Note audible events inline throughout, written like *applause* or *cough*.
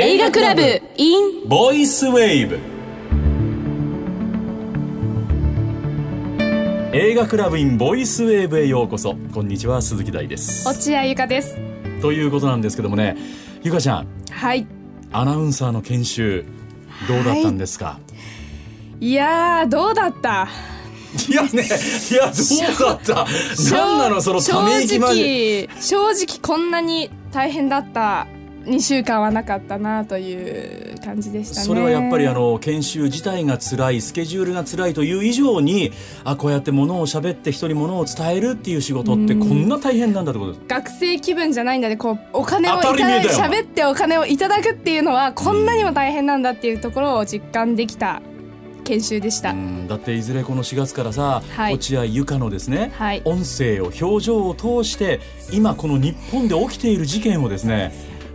映画クラブ in ボイスウェーブ。映画クラブインボイスウェーブへようこそ。こんにちは鈴木大です。落合ゆかです。ということなんですけどもねゆかちゃん。はい。アナウンサーの研修どうだったんですか、い。やーどうだった？い、やねいやどうだった？何なのそのため息正直正直こんなに大変だった2週間はなかったなという感じでしたね。それはやっぱりあの研修自体が辛いスケジュールが辛いという以上にあこうやってものを喋って人にものを伝えるっていう仕事ってこんな大変なんだってことです。学生気分じゃないんだでこうお金をいただだよ喋ってお金をいただくっていうのはこんなにも大変なんだっていうところを実感できた研修でした、うん。だっていずれこの4月からさ、はい。落合由香のですね、はい。音声を表情を通して今この日本で起きている事件をですね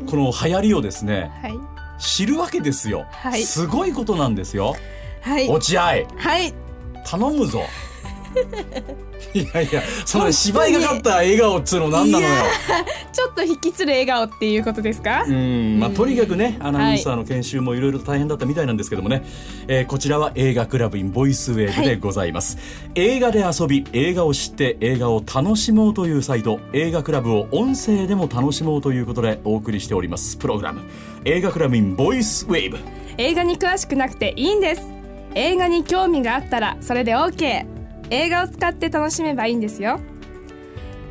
この流行りをですねはい。知るわけですよ、はい。すごいことなんですよ。はい。落合はい。頼むぞ *laughs* いやいやその芝居がかった笑顔っつうの何なのよ。ちょっと引きつる笑顔っていうことですか、うん。まあ、とにかくねアナウンサーの研修もいろいろと大変だったみたいなんですけどもね、えーこちらは映画クラブインボイスウェーブでございます、映画で遊び映画を知って映画を楽しもうというサイト映画クラブを音声でも楽しもうということでお送りしております。プログラム。映画クラブインボイスウェーブ。映画に詳しくなくていいんです。映画に興味があったらそれで OK 映画を使って楽しめばいいんですよ。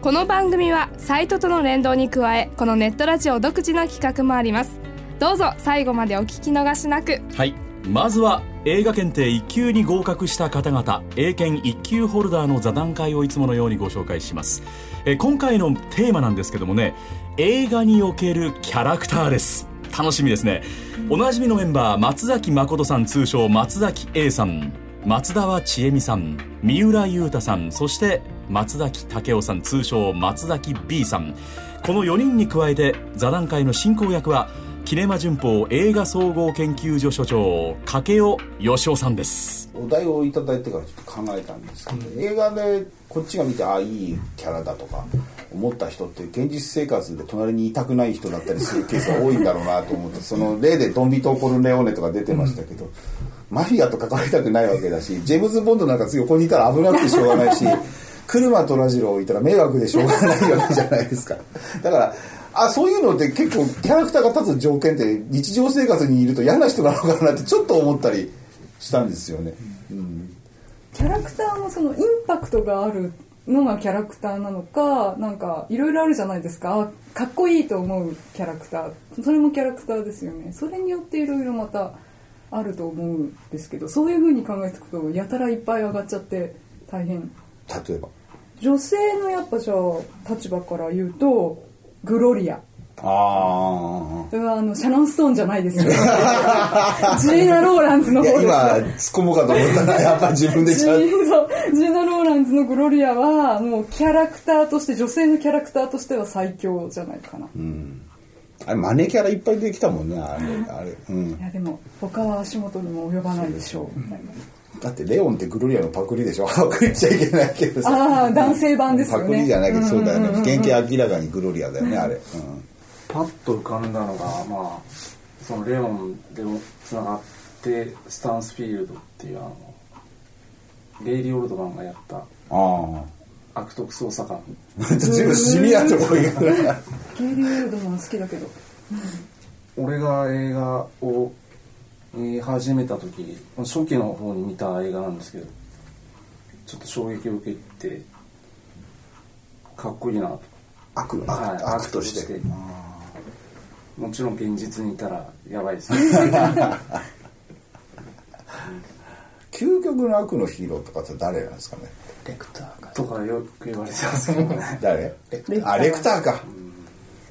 この番組はサイトとの連動に加えこのネットラジオ独自の企画もあります。どうぞ最後までお聞き逃しなく。はい。まずは映画検定1級に合格した方々英検1級ホルダーの座談会をいつものようにご紹介します。え今回のテーマなんですけどもね映画におけるキャラクターです。楽しみですね。おなじみのメンバー松崎誠さん通称松崎 A さん。松田は千恵美さん三浦雄太さんそして松崎武雄さん通称松崎 B さん。この4人に加えて座談会の進行役はキネマ旬報映画総合研究所所長掛尾義雄さんです。お題をいただいてからちょっと考えたんですけど、映画でこっちが見てああいいキャラだとか思った人って現実生活で隣にいたくない人だったりするケースが多いんだろうなと思ってその例でドンビトーコルネオーネとか出てましたけど、マフィアと関わりたくないわけだしジェームズ・ボンドなんか横にいたら危なくてしょうがないし *laughs* 車とラジロをいたら迷惑でしょうがないわけじゃないですか。だからあそういうのって結構キャラクターが立つ条件って日常生活にいると嫌な人なのかなってちょっと思ったりしたんですよね。うん。キャラクターもそのインパクトがあるのがキャラクターなのかなんかいろいろあるじゃないですか。あかっこいいと思うキャラクター。それもキャラクターですよね。それによっていろいろまたあると思うんですけどそういうふうに考えていくとやたらいっぱい上がっちゃって大変。例えば。女性のやっぱじゃあ立場から言うとグロリアあそれはあのシャノン・ストーンじゃないですよ *laughs* ジーナ・ローランズの方や、ですよ今、突っ込もうかと思ったら、やっぱ自分でジ。ーナ・ローランズのグロリアはもうキャラクターとして女性のキャラクターとしては最強じゃないかな、あれ、マネキャラいっぱいできたもんね、あれ、あれ。うんい。やでも他は足元にも及ばないでしょうみたいなだって、レオンってグロリアのパクリでしょパクリっちゃいけないけどさ。ああ男性版ですよねパクリじゃないけど、そうだよね。んんんん原型明らかにグロリアだよね、あれ。うんパッと浮かんだのがまあそのレオンでつながってスタンスフィールドっていうあのレイリー・オルドマンがやったああ。悪徳捜査官シビアなとこ行くな。ゲイリー・ウェルドマン好きだけど俺が映画を見始めた時初期の方に見た映画なんですけどちょっと衝撃を受けてかっこいいなと悪、悪、はい悪として。もちろん現実にいたらやばいです。*laughs* 究極の悪のヒーローとかって誰なんですかね？レクターか。とかよく言われてますけどね。*laughs* 誰？レクあ、レクターか。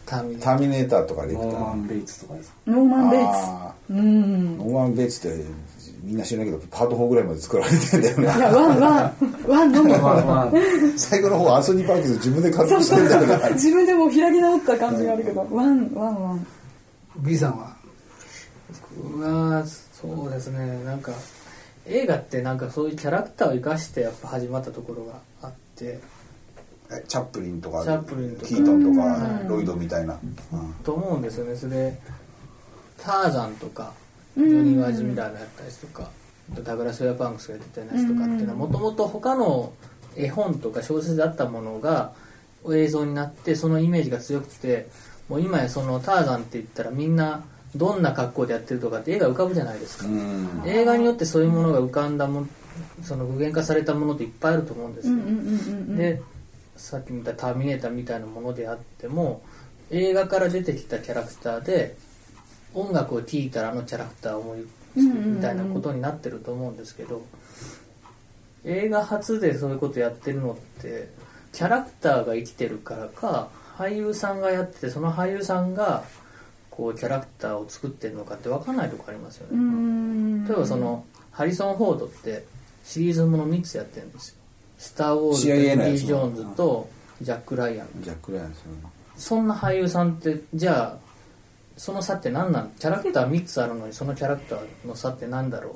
ターミネータターミネーターとかレクター。ノーマン・ベイツとかですノーマン・ベイツ。あうん。ーノーマン・ベイツってみんな知らないけどパート4ぐらいまで作られてんだよいやなワンワンワンのみ。最後の方アンソニー・パーキンス自分で監督しそうそうてんだよなそう。自分でもう開き直った感じがあるけど。ワンワンワン B さんは？僕はそうですね。なんか映画ってなんかそういうキャラクターを生かしてやっぱ始まったところがあって。えチャップリンとかチャップリンとか。キートンとかうん。ロイドみたいな、うん。と思うんですよね。それターザンとかジョニー・ワージ・ミラーがやったやつとかダグラス・ウェア・パンクスがやってたやつとかっていうのはもともと他の絵本とか小説であったものが映像になってそのイメージが強くてもう今やそのターザンって言ったらみんなどんな格好でやってるとかって絵が浮かぶじゃないですか、うん。映画によってそういうものが浮かんだもんその具現化されたものっていっぱいあると思うんですよ、でさっき見た「ターミネーター」みたいなものであっても映画から出てきたキャラクターで音楽を聴いたらあのキャラクターを思いつくみたいなことになってると思うんですけど映画初でそういうことやってるのってキャラクターが生きてるからか俳優さんがやっててその俳優さんがこうキャラクターを作ってるのかって分かんないとこありますよね。例えばそのハリソン・フォードってシリーズもの3つやってるんですよ「スター・ウォーズ」とンディ・ジョーンズとジャック・ライアン。ジャック・ライアンですよね。そんな俳優さんってじゃあその差って何なん？キャラクター3つあるのにそのキャラクターの差って何だろう？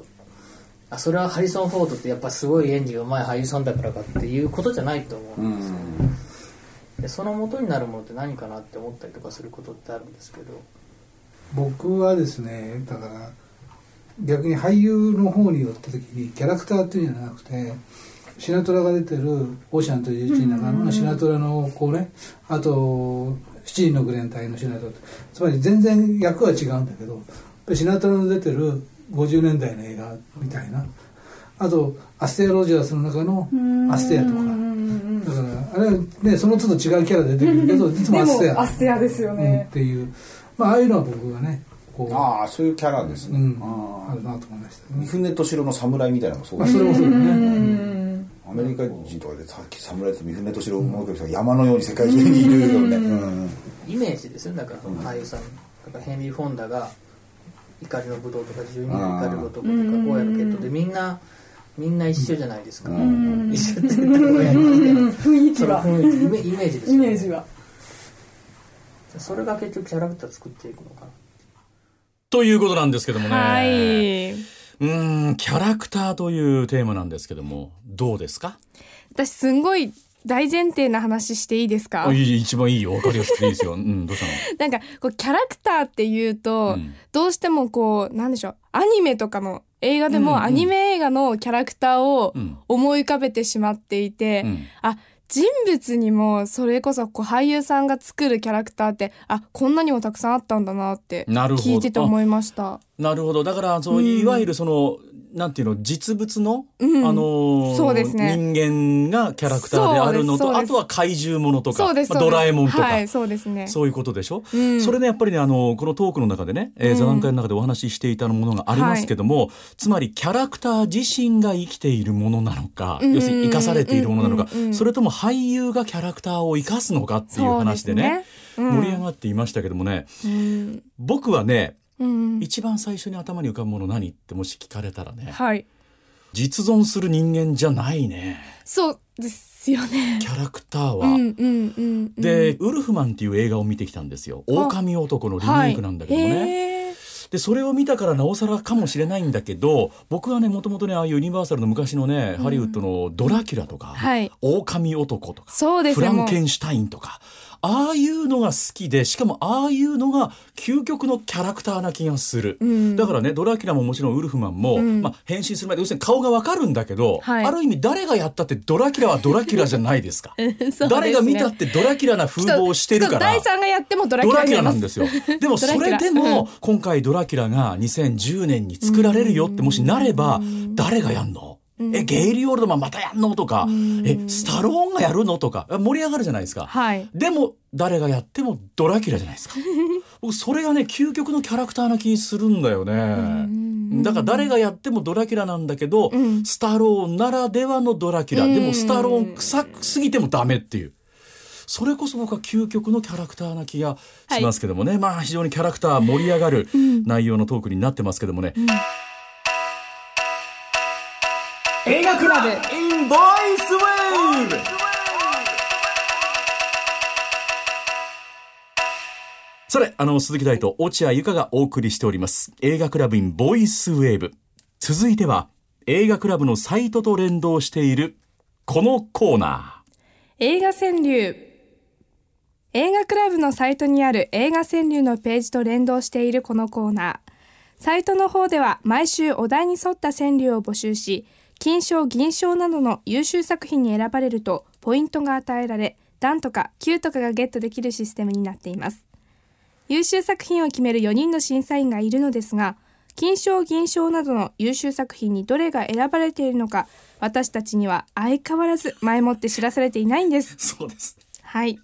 あそれはハリソン・フォードってやっぱすごい演技がうまい俳優さんだからかっていうことじゃないと思ううんですよ、んでその元になるものって何かなって思ったりとかすることってあるんですけど。僕はですねだから逆に俳優の方に寄った時にキャラクターっていうんじゃなくてシナトラが出てる「オーシャンと11人の中のシナトラのこうねあと「七人のグレン隊」のシナトラつまり全然役は違うんだけどシナトラの出てる50年代の映画みたいなあとアステア・ロジャースの中のアステアとか。だからあれはねその都度違うキャラ出てくるけどいつもでアステアもアステアですようん、ねっ、ていう、まあ、ああいうのは僕がねこう。ああそういうキャラですね、うん、ああ。るなと思いましたあ三船敏郎の侍みたいなのもそうまあ、ですそれもそうだね、うん。アメリカ人とかでさっき侍と三船敏郎を思うけど山のように世界中にいるよね、うん。イメージですよね。だからその俳優さんだからヘンリー・フォンダが怒りの武道とか12年怒りの男とか荒野の決闘でみんなみんな一緒じゃないですか、一緒って言ったら雰囲気は雰囲気イメイメージですよね。イメージは。それが結局キャラクター作っていくのか。なということなんですけどもね。はい。うーん、キャラクターというテーマなんですけども、どうですか？私すんごい大前提な話していいですか？一番いいよ。わかりやすくていいですよ。*laughs* うん、どうしたの？なんかこうキャラクターっていうと、うん。どうしてもこうなんでしょう。アニメとかの映画でもアニメ映画のキャラクターをうん。思い浮かべてしまっていて、うん。あ人物にもそれこそこう俳優さんが作るキャラクターってあこんなにもたくさんあったんだなって聞いてて思いました。なるほど。だから、その、うん。いわゆるその、なんていうの、実物の、うん。あのーそうですね。人間がキャラクターであるのと、あとは怪獣ものとか、まあドラえもんとか、はいそうですね。そういうことでしょ、うん。それでやっぱりね、あの、このトークの中でね、えーうん。座談会の中でお話ししていたものがありますけども、つまりキャラクター自身が生きているものなのか、うん要するに生かされているものなのか、うんうんうん。それとも俳優がキャラクターを生かすのかっていう話でね、ね。うん。盛り上がっていましたけどもね、うん。僕はね、うん一番最初に頭に浮かぶもの何ってもし聞かれたらね、はい。実存する人間じゃないね、そうですよね。キャラクターは。うんうんうんうん、で、ウルフマンっていう映画を見てきたんですよ。狼男のリメイクなんだけどもね。はい。でそれを見たからなおさらかもしれないんだけど僕はねもともとねああいうユニバーサルの昔のね、ハリウッドのドラキュラとか、はい。狼男とかそうですねフランケもンシュタインとかああいうのが好きでしかもああいうのが究極のキャラクターな気がする、うん。だからねドラキュラももちろんウルフマンも、ん。まあ、変身する前で要するに顔がわかるんだけど、はい。ある意味誰がやったってドラキュラはドラキュラじゃないですか。*laughs* すね。誰が見たってドラキュラな風貌をしてるから第三がやってもドラキュラなんですよ。でもそれでも今回ドラキュラが2010年に作られるよってもしなれば誰がやんの？え、ゲイリー・オールドマンまたやんの？とか、え、スタローンがやるの？とか、盛り上がるじゃないですか。はいでも、誰がやってもドラキュラじゃないですか。*laughs* 僕、それがね、究極のキャラクターな気するんだよね。だから誰がやってもドラキュラなんだけど、スタローンならではのドラキュラ。でも、スタローン臭すぎてもダメっていう。それこそ僕は究極のキャラクターな気がしますけどもね。まあ、非常にキャラクター盛り上がる内容のトークになってますけどもね。映画クラブ in ボイスウェーブさて、あの、鈴木大と落合ゆかがお送りしております。映画クラブ in ボイスウェーブ。続いては、映画クラブのサイトと連動している、このコーナ映画川柳映画クラブのサイトにある映画川柳のページと連動しているこのコーナー。サイトの方では毎週お題に沿った川柳を募集し、金賞、銀賞などの優秀作品に選ばれるとポイントが与えられ、段とか9とかがゲットできるシステムになっています。優秀作品を決める4人の審査員がいるのですが、金賞、銀賞などの優秀作品にどれが選ばれているのか、私たちには相変わらず前もって知らされていないんです。*laughs* そうですはい。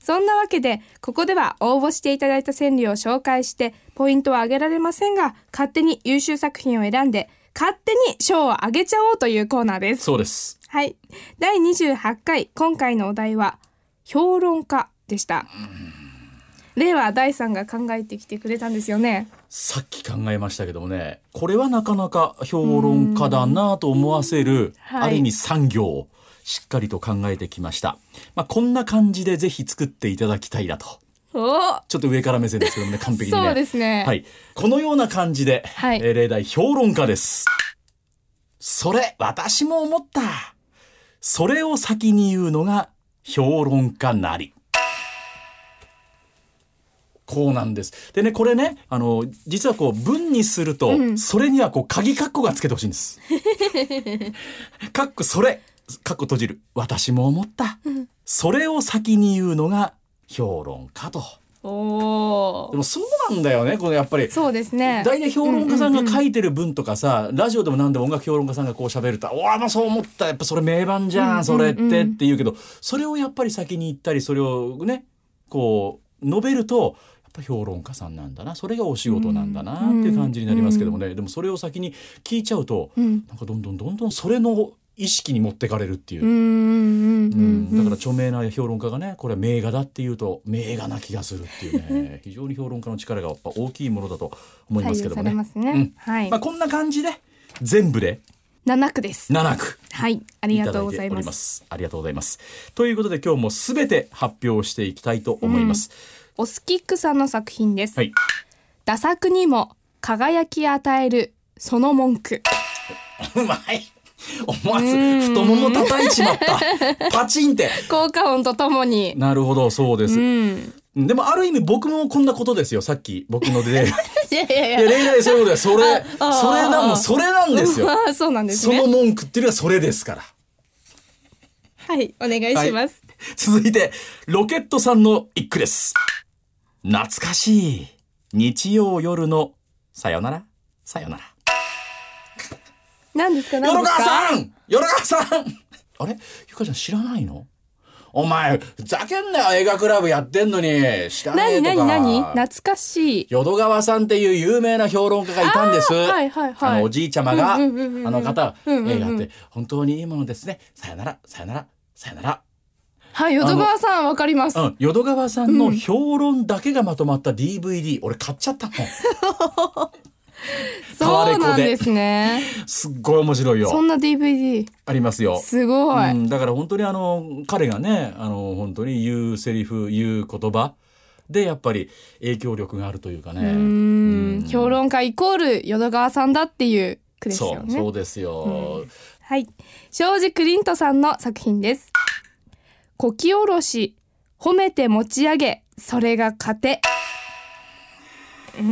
そんなわけで、ここでは応募していただいた川柳を紹介して、ポイントは上げられませんが、勝手に優秀作品を選んで、勝手に賞を上げちゃおうというコーナーです。そうですはい。第28回、今回のお題は、評論家でした。令和第3が考えてきてくれたんですよね。さっき考えましたけどもねこれはなかなか評論家だなと思わせるはいある意味産業をしっかりと考えてきました、まあ、こんな感じでぜひ作っていただきたいなとおちょっと上から目線ですけどもね完璧にねそうですね。はい。このような感じで、はいえー例題評論家です。それ、私も思った。それを先に言うのが評論家なり。こうなんです。でね、これね、あの、実はこう、文にすると、それにはこう、鍵括弧がつけてほしいんです。括弧それ、括弧閉じる。私も思った。それを先に言うのが評論家と。おー。でもそうなんだよね、これやっぱり。そうですね。大体評論家さんが書いてる文とかさ、ラジオでも何でも音楽評論家さんがこう喋ると「俺はもうそう思った。やっぱそれ名盤じゃん、それって」って言うけどそれをやっぱり先に言ったりそれをねこう述べるとやっぱ評論家さんなんだな。それがお仕事なんだなっていう感じになりますけどもね、でもそれを先に聞いちゃうと、なんかどんどんどんどんそれの意識に持ってかれるっていう。うんうんうんうん、だから著名な評論家がねこれは名画だっていうと名画な気がするっていうね *laughs* 非常に評論家の力がやっぱ大きいものだと思いますけどもね。ますねうんはいまあ、こんな感じで全部で7区です。7句はい、ありがとうございます。ありがとうございます。ということで今日もすべて発表していきたいと思います。オスキックさんの作品です。はい。打作にも輝き与えるその文句。*laughs* うまい *laughs* 思わず太もも叩いちまった。*laughs* パチンって。効果音とともに。なるほど、そうです。うん。でもある意味僕もこんなことですよ。さっき僕ので。*laughs* いやいやいいや、例題そういうことです。それ、それなんも、それなんですよ。そうなんですそのね。文句っていうのはそれですから。はい、お願いします。続いて、ロケットさんの一句です。懐かしい日曜夜のさよならさよなら。何ですか？よろ何ですか？かさんよろかさんあれ？ゆかちゃん知らないの？お前、ふざけんなよ映画クラブやってんのに。知らねえ何とか。何？何？懐かしい。淀川さんっていう有名な評論家がいたんです。はいはいはいあのおじいちゃまが、あうんうんうんうんの方、うんうんうん映画って本当にいいものですね。さよなら、さよなら、さよなら。はい、淀川さんわかります。うん、淀川さんの評論だけがまとまった DVD、俺買っちゃったもん。*laughs* *laughs* そうなんですね。すっごい面白いよ。そんな DVD。ありますよ。すごい。うん、だから本当にあの彼がねあの本当に言うセリフ言う言葉でやっぱり影響力があるというかね。うーん評論家イコール淀川さんだっていう句ですそうよね。そうですよ。はい。庄司クリントさんの作品です。こきおろし、褒めて持ち上げ、それが糧。う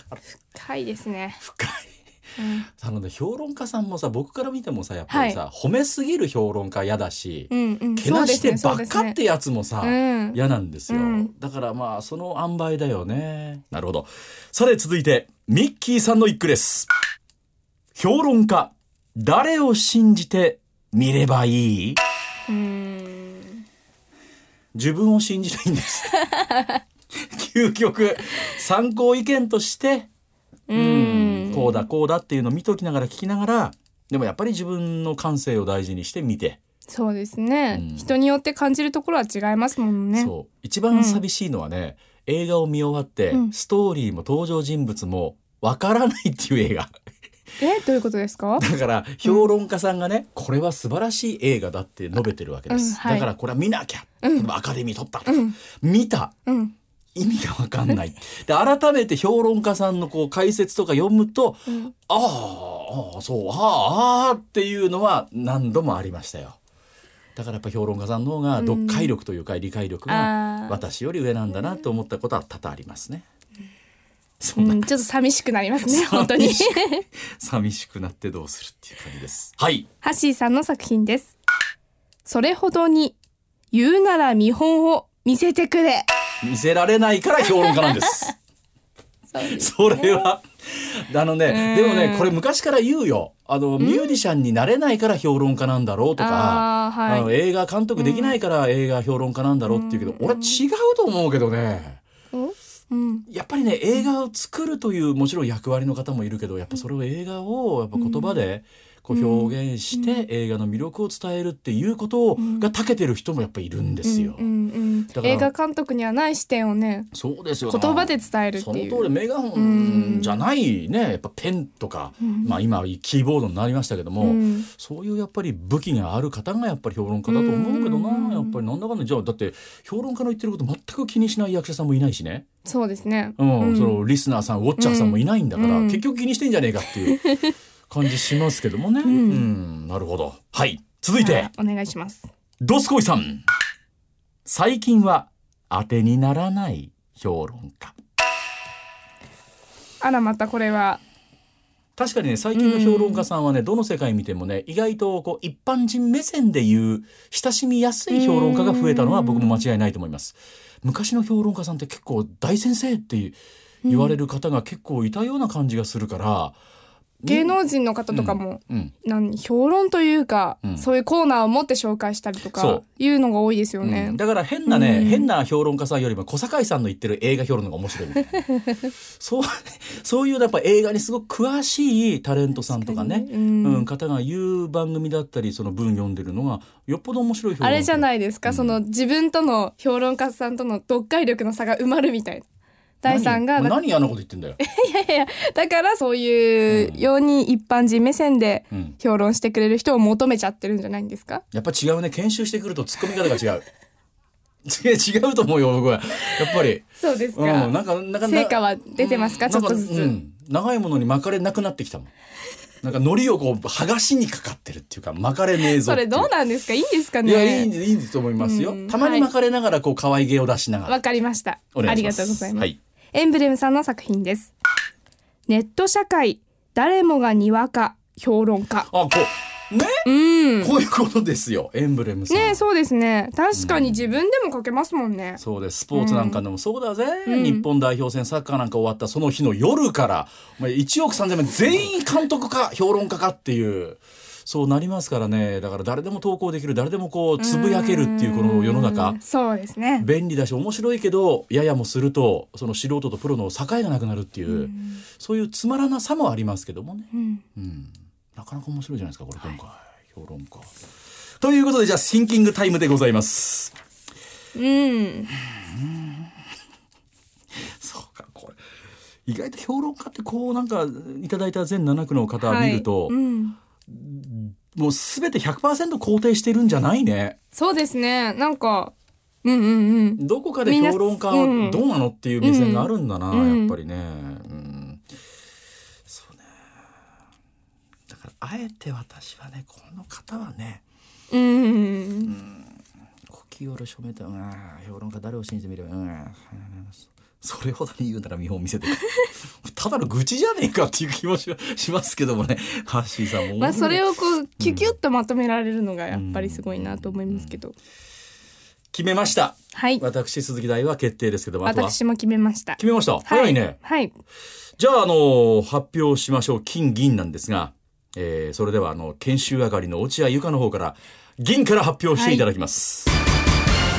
ーん。深いですね。深い。あのね評論家さんもさ僕から見てもさやっぱりさ、褒めすぎる評論家嫌だし、うんうん。けなしてばっかってやつもさ、うん。嫌なんですよ、うん。だからまあその塩梅だよね。なるほど。さて続いてミッキーさんの一句です。評論家誰を信じて見ればいい？自分を信じないんです *laughs* *laughs* 究極参考意見としてうん。こうだこうだっていうのを見ときながら聞きながらでもやっぱり自分の感性を大事にして見て。そうですね、うん。人によって感じるところは違いますもんね。そう。一番寂しいのはね、映画を見終わって、うん。ストーリーも登場人物もわからないっていう映画。え、どういうことですか？*laughs* だから評論家さんがね、これは素晴らしい映画だって述べてるわけです、うんはい。だからこれは見なきゃ、例えばアカデミー取ったとか、見た。うん。意味がわかんない。で改めて評論家さんのこう解説とか読むと、ああああそうああああっていうのは何度もありましたよ。だからやっぱ評論家さんの方が読解力というか理解力が私より上なんだなと思ったことは多々ありますね。そうんちょっと寂しくなりますね本当に。*laughs* 寂しくなってどうするっていう感じです。はい。ハッシーさんの作品です。それほどに言うなら見本を見せてくれ見せられないから評論家なんです。*laughs* それは。あのね、でもね、これ昔から言うよ。あの、ミュージシャンになれないから評論家なんだろうとか、あの映画監督できないから映画評論家なんだろうっていうけど、俺違うと思うけどね。うん。やっぱりね、映画を作るというもちろん役割の方もいるけど、やっぱそれを映画をやっぱ言葉でこう表現して映画の魅力を伝えるっていうことが長けてる人もやっぱいるんですよ。映画監督にはない視点をねそうですよ。言葉で伝えるっていう。その通りメガホンじゃないねやっぱペンとか、まあ今はキーボードになりましたけども、うん。そういうやっぱり武器がある方がやっぱり評論家だと思うけどな、やっぱりなんだかんだ。じゃあだって評論家の言ってること全く気にしない役者さんもいないしね、そうですね。うん。そのリスナーさんウォッチャーさんもいないんだから、うん。結局気にしてんじゃねえかっていう感じしますけどもね、うん。なるほど。はい。続いて、はい。お願いします。ドスコイさん。最近は当てにならない評論家。あらまたこれは。確かにね最近の評論家さんはね、どの世界見てもね意外とこう一般人目線で言う親しみやすい評論家が増えたのは僕も間違いないと思います。昔の評論家さんって結構大先生って言われる方が結構いたような感じがするから、芸能人の方とかも、うん。評論というか、うん。そういうコーナーを持って紹介したりとそかう。いうのが多いですようねん、だから変なね、うん。変な評論家さんよりも小堺さんの言ってる映画評論の方が面白いみたいな。*laughs* そうそういうやっぱ映画にすごく詳しいタレントさんとかねうん。うん、方が言う番組だったりその文読んでるのがよっぽど面白い評論あれじゃいないですか、その自分との評論家さんとの読解力の差が埋まるみたいな第三が何？なんか何嫌なこと言ってんだよ。*laughs* だからそういうように一般人目線でうん。評論してくれる人を求めちゃってるんじゃないんですか？やっぱ違うね。研修してくると突っ込み方が違う。*laughs* 違うと思うよ僕は。やっぱり。そうですうんか、なんかなんか成果は出てますか、ちょっとずつ、うん。長いものに巻かれなくなってきたもん。なんか海苔をこう剥がしにかかってるっていうか巻かれねえぞそれどうなんですか？いいんですかね？いやいいんでいいんですと思いますよ、うん。たまに巻かれながらこう可愛げを出しながら、わかりました。ありがとうございます、はいエンブレムさんの作品です。ネット社会誰もがにわか評論家。あこう。ね、うん。こういうことですよ。エンブレムさん、ねえそうですね。確かに自分でも書けますもんね、そうです。スポーツなんかでもそうだぜ、日本代表戦サッカーなんか終わったその日の夜からお前1億3000万全員監督か評論家かっていうそうなりますからね。だから誰でも投稿できる誰でもこうつぶやけるっていうこの世の中。うんそうですね。便利だし面白いけどややもするとその素人とプロの境がなくなるっていう、そういうつまらなさもありますけどもね、うん。うん。なかなか面白いじゃないですかこれ今回、評論家。ということでじゃあシンキングタイムでございます。うん。そうかこれ。意外と評論家ってこうなんかいただいた全7区の方を見ると、はい。うん、もう全て100%肯定してるんじゃないね。そうですね。なんかうんうんうん。どこかで評論家うん。どうなのっていう目線があるんだな、うん。やっぱりね、うん、そうね。だからあえて私はねこの方はねうん。呼吸を署めた、うん、評論家誰を信じてみれば、うん、それほどに言うなら見本見せて *laughs* ただの愚痴じゃねえかっていう気もししますけどもね。ハッシーさんも、まあそれをこうキュキュッとまとめられるのがやっぱりすごいなと思いますけど、決めました。はい。私鈴木大は決定ですけど私も決めました。決めました。早いね、はい。じゃあ、あの、発表しましょう。金、銀なんですが、えーそれでは、あの、研修上がりの落合ゆかの方から、銀から発表していただきます。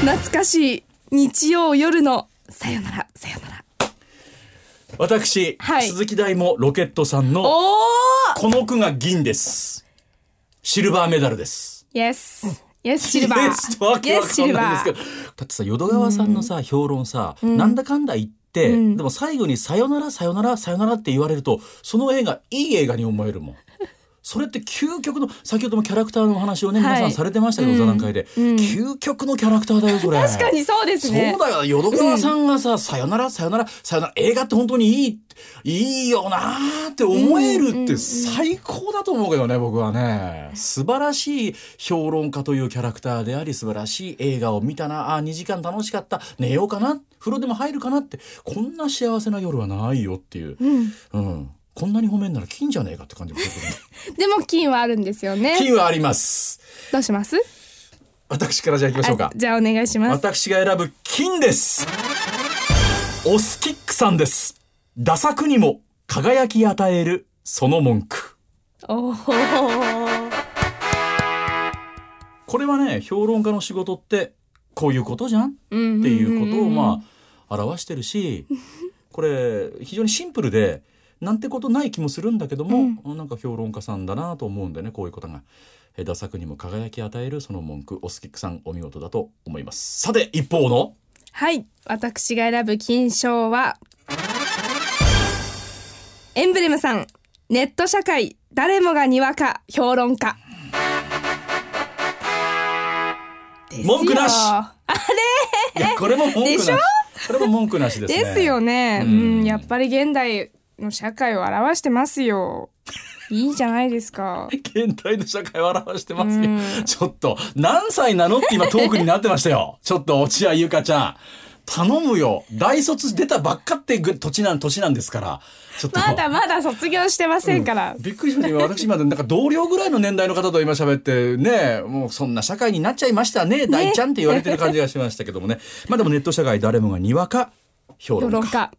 懐かしい日曜夜のさよなら。さよなら。私、はい。鈴木大もロケットさんの、この句が銀です。シルバーメダルです。イエスイエスシルバー。イエスとわけわかんないんですけど。だってさ、淀川さんのさ、評論さ、なんだかんだ言って、うん。でも最後にさよなら、さよなら、さよならって言われると、その映画、いい映画に思えるもん。それって究極の先ほどもキャラクターのお話をね、はい。皆さんされてましたけど、座談会で、うん。究極のキャラクターだよそれ。確かにそうですね。そうだよ。淀川さんがさ、さよならさよならさよなら映画って本当にいいいいよなーって思えるって最高だと思うけどね僕はね。素晴らしい評論家というキャラクターであり素晴らしい映画を見たなあ2時間楽しかった寝ようかな風呂でも入るかなってこんな幸せな夜はないよっていう、うんこんなに褒めんなら金じゃねえかって感じもするけ *laughs* でも金はあるんですよね。金はあります。どうします？私からじゃあ行きましょうか。あじゃあお願いします。私が選ぶ金です。オスキックさんです。打作にも輝き与えるその文句。おおこれはね評論家の仕事ってこういうことじゃん？っていうことをまあ表してるしこれ非常にシンプルでなんてことない気もするんだけども、なんか評論家さんだなと思うんでねこういうことが。え打作にも輝き与えるその文句オスキックさんお見事だと思います。さて一方の？はい。私が選ぶ金賞はエンブレムさん。ネット社会誰もがにわか評論家。文句なし。あいやこれも文句なし。これも文句なしですね。ですよね、ううんん、やっぱり現代の社会を表してますよいいじゃないですか *laughs* 現代の社会を表してますようん。ちょっと、何歳なのって今トークになってましたよ。ちょっと、落合ゆかちゃん。頼むよ。大卒出たばっかってぐ土地なん、年なんですから。ちょっと。まだまだ卒業してませんから、びっくりしましたよ。私今、なんか同僚ぐらいの年代の方と今喋って、ね、もうそんな社会になっちゃいましたね、大ちゃんって言われてる感じがしましたけどもね。まあでもネット社会誰もがにわか評評論家。論家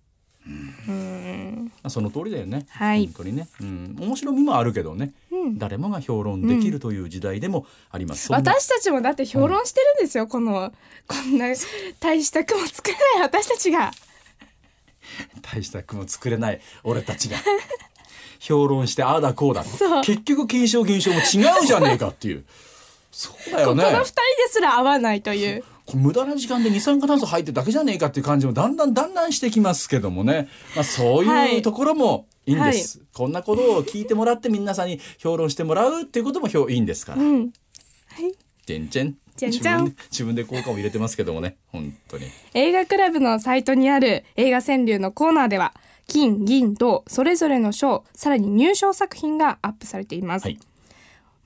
まあその通りだよね。はい。本当にね。うん。面白みもあるけどね。誰もが評論できるという時代でもあります。そんな。私たちもだって評論してるんですよ、このこんな大した句も作れない。私たちが。大した句も作れない。俺たちが。評論してああだこうだ。結局金賞銀賞も違うじゃねえかっていう。そうだよね。この二人ですら合わないという無駄な時間で二酸化炭素入ってるだけじゃねえかっていう感じもだんだんだんだんしてきますけどもね、まあ、そうはい。いうところもいいんです、こんなことを聞いてもらって皆さんに評論してもらうっていうことも評いいんですから、うん。じゃんじゃんじゃんじゃん自分で自分で効果を入れてますけどもね。本当に。映画クラブのサイトにある映画川柳のコーナーでは金銀銅それぞれの賞さらに入賞作品がアップされています、はい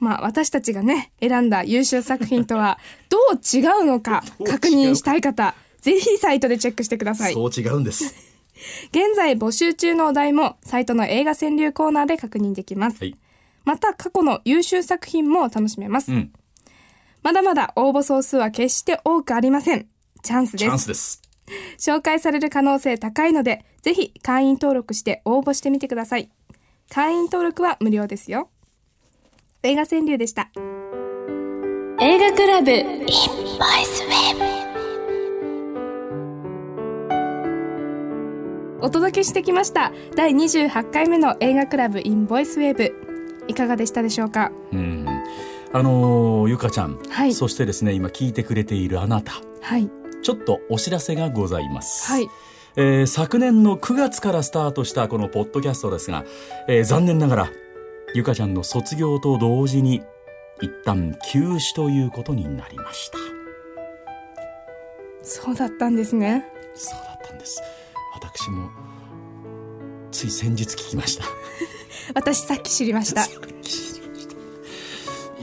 まあ私たちがね選んだ優秀作品とは *laughs* どう違うのか確認したい方ぜひサイトでチェックしてください。そう違うんです。*laughs* 現在募集中のお題もサイトの映画川柳コーナーで確認できます、はい。また過去の優秀作品も楽しめます、うん。まだまだ応募総数は決して多くありません。チャンスチャンですスです。紹介される可能性高いのでぜひ会員登録して応募してみてください。会員登録は無料ですよ映画川柳でした。映画クラブ。お届けしてきました。第28回目の映画クラブインボイスウェーブいかがでしたでしょうか？うん。あのーゆかちゃん、はい。そしてですね今聞いてくれているあなた。はい。ちょっとお知らせがございます、はい。えー昨年の9月からスタートしたこのポッドキャストですが、えー残念ながらゆかちゃんの卒業と同時に一旦休止ということになりました。そうだったんですね。そうだったんです。私もつい先日聞きました。*laughs* 私さっき知りました。い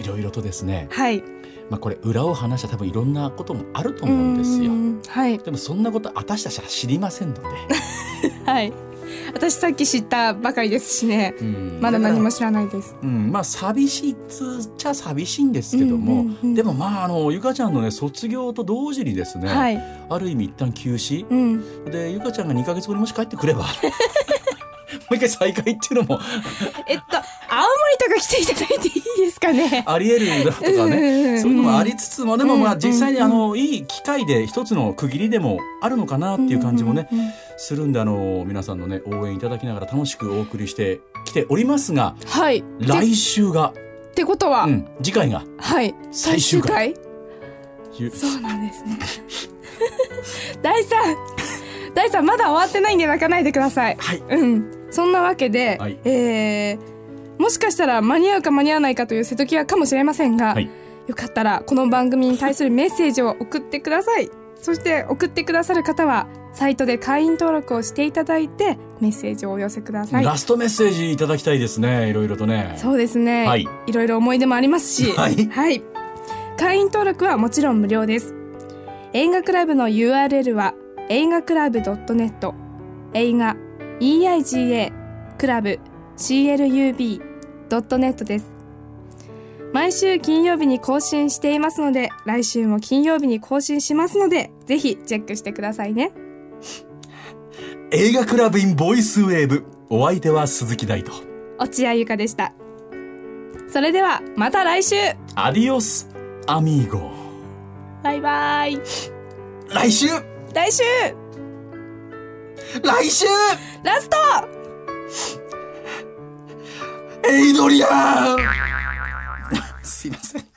ろいろとですね。はい。まあこれ裏を話したら多分いろんなこともあると思うんですよ。んはい。でもそんなこと私たちは知りませんので、*laughs* はい私さっき知ったばかりですしね。うん。まだ何も知らないです。うん、まあ寂しいっちゃ寂しいんですけども、うんうんうん。でもまああのゆかちゃんのね卒業と同時にですね、はい。ある意味一旦休止、うん。でゆかちゃんが2か月後にもし帰ってくれば。も *laughs* う一回再会っていうのも。*laughs* えっと青森とか来ていただいていいですかね？ありえるだとかうんうんうねん。そういうのもありつつもでもまあうん実際にうんあのいい機会で一つの区切りでもあるのかなっていう感じもねうんうんうん。するんであの皆さんのね応援いただきながら楽しくお送りしてきておりますがはい。来週が、ってことは、うん、次回が。はい。最終回。ゆ。そうなんですね。*laughs* 第三第三まだ終わってないんで泣かないでください。はい。うん。そんなわけで、はい。えーもしかしたら間に合うか間に合わないかという瀬戸際かもしれませんが、はい。よかったらこの番組に対するメッセージを送ってください。そして送ってくださる方はサイトで会員登録をしていただいてメッセージをお寄せください。ラストメッセージいただきたいですね。いろいろとね。そうですね、はい。いろいろ思い出もありますし、*laughs* はい。会員登録はもちろん無料です。映画クラブの URL は映画クラブ .net 映画 EIGA クラブ CLUB.net です。毎週金曜日に更新していますので来週も金曜日に更新しますのでぜひチェックしてくださいね。映画クラブインボイスウェーブお相手は鈴木大と。落合ゆかでした。それではまた来週。アディオスアミーゴ。バイバイ。来週来週。来週。ラスト。エイドリアン。*laughs* すいません